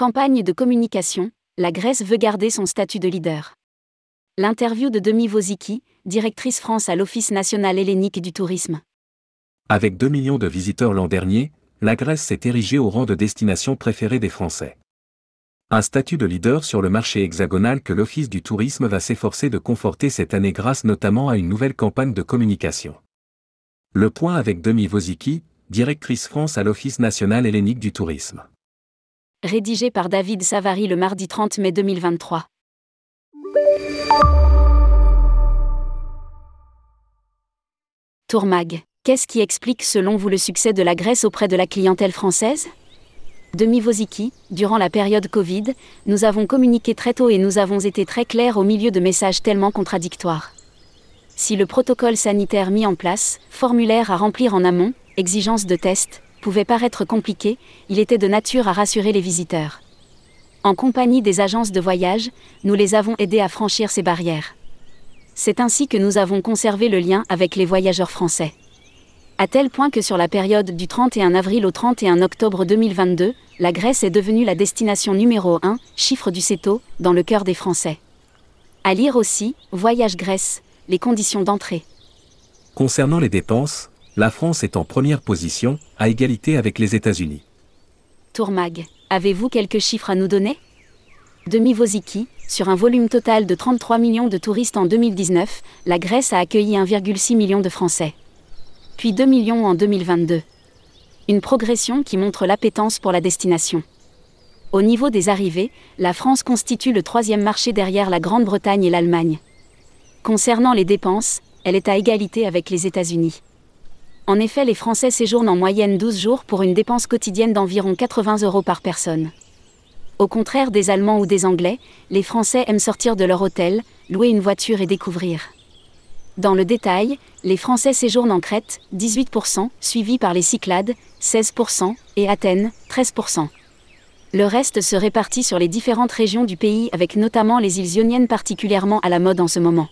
Campagne de communication, la Grèce veut garder son statut de leader. L'interview de Demi Vosiki, directrice France à l'Office national hellénique du tourisme. Avec 2 millions de visiteurs l'an dernier, la Grèce s'est érigée au rang de destination préférée des Français. Un statut de leader sur le marché hexagonal que l'Office du tourisme va s'efforcer de conforter cette année grâce notamment à une nouvelle campagne de communication. Le point avec Demi Vosiki, directrice France à l'Office national hellénique du tourisme. Rédigé par David Savary le mardi 30 mai 2023. Tourmag. Qu'est-ce qui explique selon vous le succès de la Grèce auprès de la clientèle française? Demi Vosiki, durant la période Covid, nous avons communiqué très tôt et nous avons été très clairs au milieu de messages tellement contradictoires. Si le protocole sanitaire mis en place, formulaire à remplir en amont, exigence de test, pouvait paraître compliqué, il était de nature à rassurer les visiteurs. En compagnie des agences de voyage, nous les avons aidés à franchir ces barrières. C'est ainsi que nous avons conservé le lien avec les voyageurs français à tel point que sur la période du 31 avril au 31 octobre 2022, la Grèce est devenue la destination numéro 1, chiffre du CETO, dans le cœur des Français. À lire aussi, Voyage Grèce, les conditions d'entrée. Concernant les dépenses, la France est en première position, à égalité avec les États-Unis. Tourmag, avez-vous quelques chiffres à nous donner? Demi Vosiki, sur un volume total de 33 millions de touristes en 2019, la Grèce a accueilli 1,6 million de Français puis 2 millions en 2022. Une progression qui montre l'appétence pour la destination. Au niveau des arrivées, la France constitue le troisième marché derrière la Grande-Bretagne et l'Allemagne. Concernant les dépenses, elle est à égalité avec les États-Unis. En effet, les Français séjournent en moyenne 12 jours pour une dépense quotidienne d'environ 80 euros par personne. Au contraire des Allemands ou des Anglais, les Français aiment sortir de leur hôtel, louer une voiture et découvrir. Dans le détail, les Français séjournent en Crète, 18%, suivis par les Cyclades, 16%, et Athènes, 13%. Le reste se répartit sur les différentes régions du pays avec notamment les îles ioniennes particulièrement à la mode en ce moment.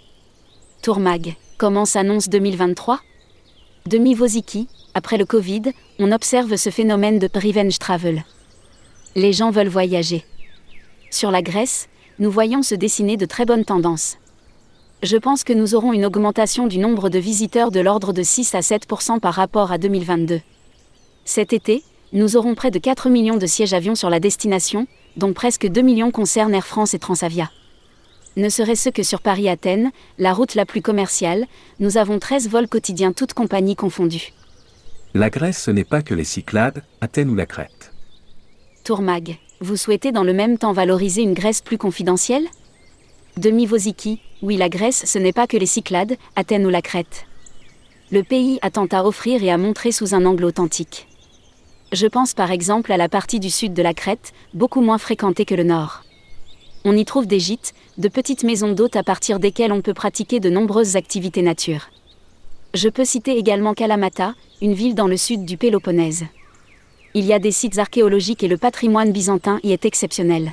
Tourmag, comment s'annonce 2023 Demi Vosiki, après le Covid, on observe ce phénomène de revenge travel. Les gens veulent voyager. Sur la Grèce, nous voyons se dessiner de très bonnes tendances je pense que nous aurons une augmentation du nombre de visiteurs de l'ordre de 6 à 7% par rapport à 2022. Cet été, nous aurons près de 4 millions de sièges avions sur la destination, dont presque 2 millions concernent Air France et Transavia. Ne serait-ce que sur Paris-Athènes, la route la plus commerciale, nous avons 13 vols quotidiens toutes compagnies confondues. La Grèce, ce n'est pas que les Cyclades, Athènes ou la Crète. Tourmag, vous souhaitez dans le même temps valoriser une Grèce plus confidentielle? Demi Vosiki, oui la Grèce ce n'est pas que les Cyclades, Athènes ou la Crète. Le pays a tant à offrir et à montrer sous un angle authentique. Je pense par exemple à la partie du sud de la Crète, beaucoup moins fréquentée que le nord. On y trouve des gîtes, de petites maisons d'hôtes à partir desquelles on peut pratiquer de nombreuses activités nature. Je peux citer également Kalamata, une ville dans le sud du Péloponnèse. Il y a des sites archéologiques et le patrimoine byzantin y est exceptionnel.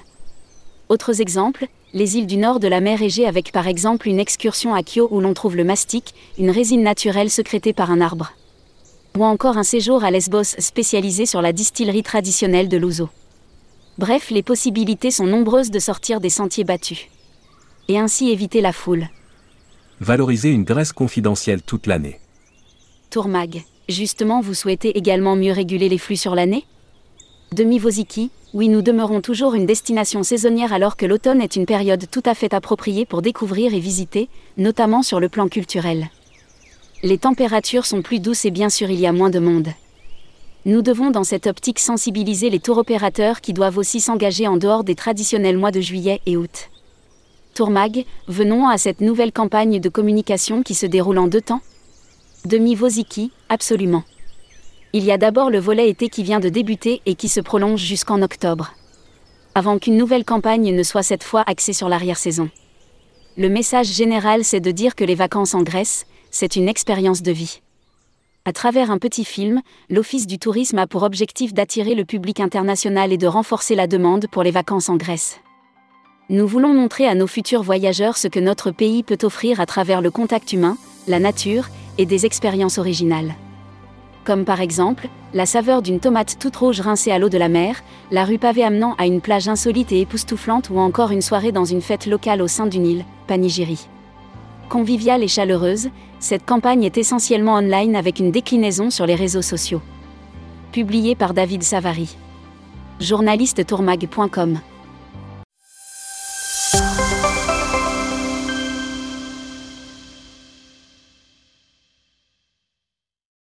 Autres exemples, les îles du nord de la mer Égée avec par exemple une excursion à Kyo où l'on trouve le mastic, une résine naturelle secrétée par un arbre. Ou encore un séjour à Lesbos spécialisé sur la distillerie traditionnelle de l'Ouzo. Bref, les possibilités sont nombreuses de sortir des sentiers battus. Et ainsi éviter la foule. Valoriser une Grèce confidentielle toute l'année. Tourmag, justement vous souhaitez également mieux réguler les flux sur l'année? Demi Vosiki, oui nous demeurons toujours une destination saisonnière alors que l'automne est une période tout à fait appropriée pour découvrir et visiter, notamment sur le plan culturel. Les températures sont plus douces et bien sûr il y a moins de monde. Nous devons dans cette optique sensibiliser les tours opérateurs qui doivent aussi s'engager en dehors des traditionnels mois de juillet et août. Tourmag, venons à cette nouvelle campagne de communication qui se déroule en deux temps Demi Vosiki, absolument. Il y a d'abord le volet été qui vient de débuter et qui se prolonge jusqu'en octobre. Avant qu'une nouvelle campagne ne soit cette fois axée sur l'arrière-saison. Le message général, c'est de dire que les vacances en Grèce, c'est une expérience de vie. À travers un petit film, l'Office du tourisme a pour objectif d'attirer le public international et de renforcer la demande pour les vacances en Grèce. Nous voulons montrer à nos futurs voyageurs ce que notre pays peut offrir à travers le contact humain, la nature et des expériences originales. Comme par exemple, la saveur d'une tomate toute rouge rincée à l'eau de la mer, la rue pavée amenant à une plage insolite et époustouflante ou encore une soirée dans une fête locale au sein d'une île, Panigiri. Conviviale et chaleureuse, cette campagne est essentiellement online avec une déclinaison sur les réseaux sociaux. Publié par David Savary. Journaliste tourmag.com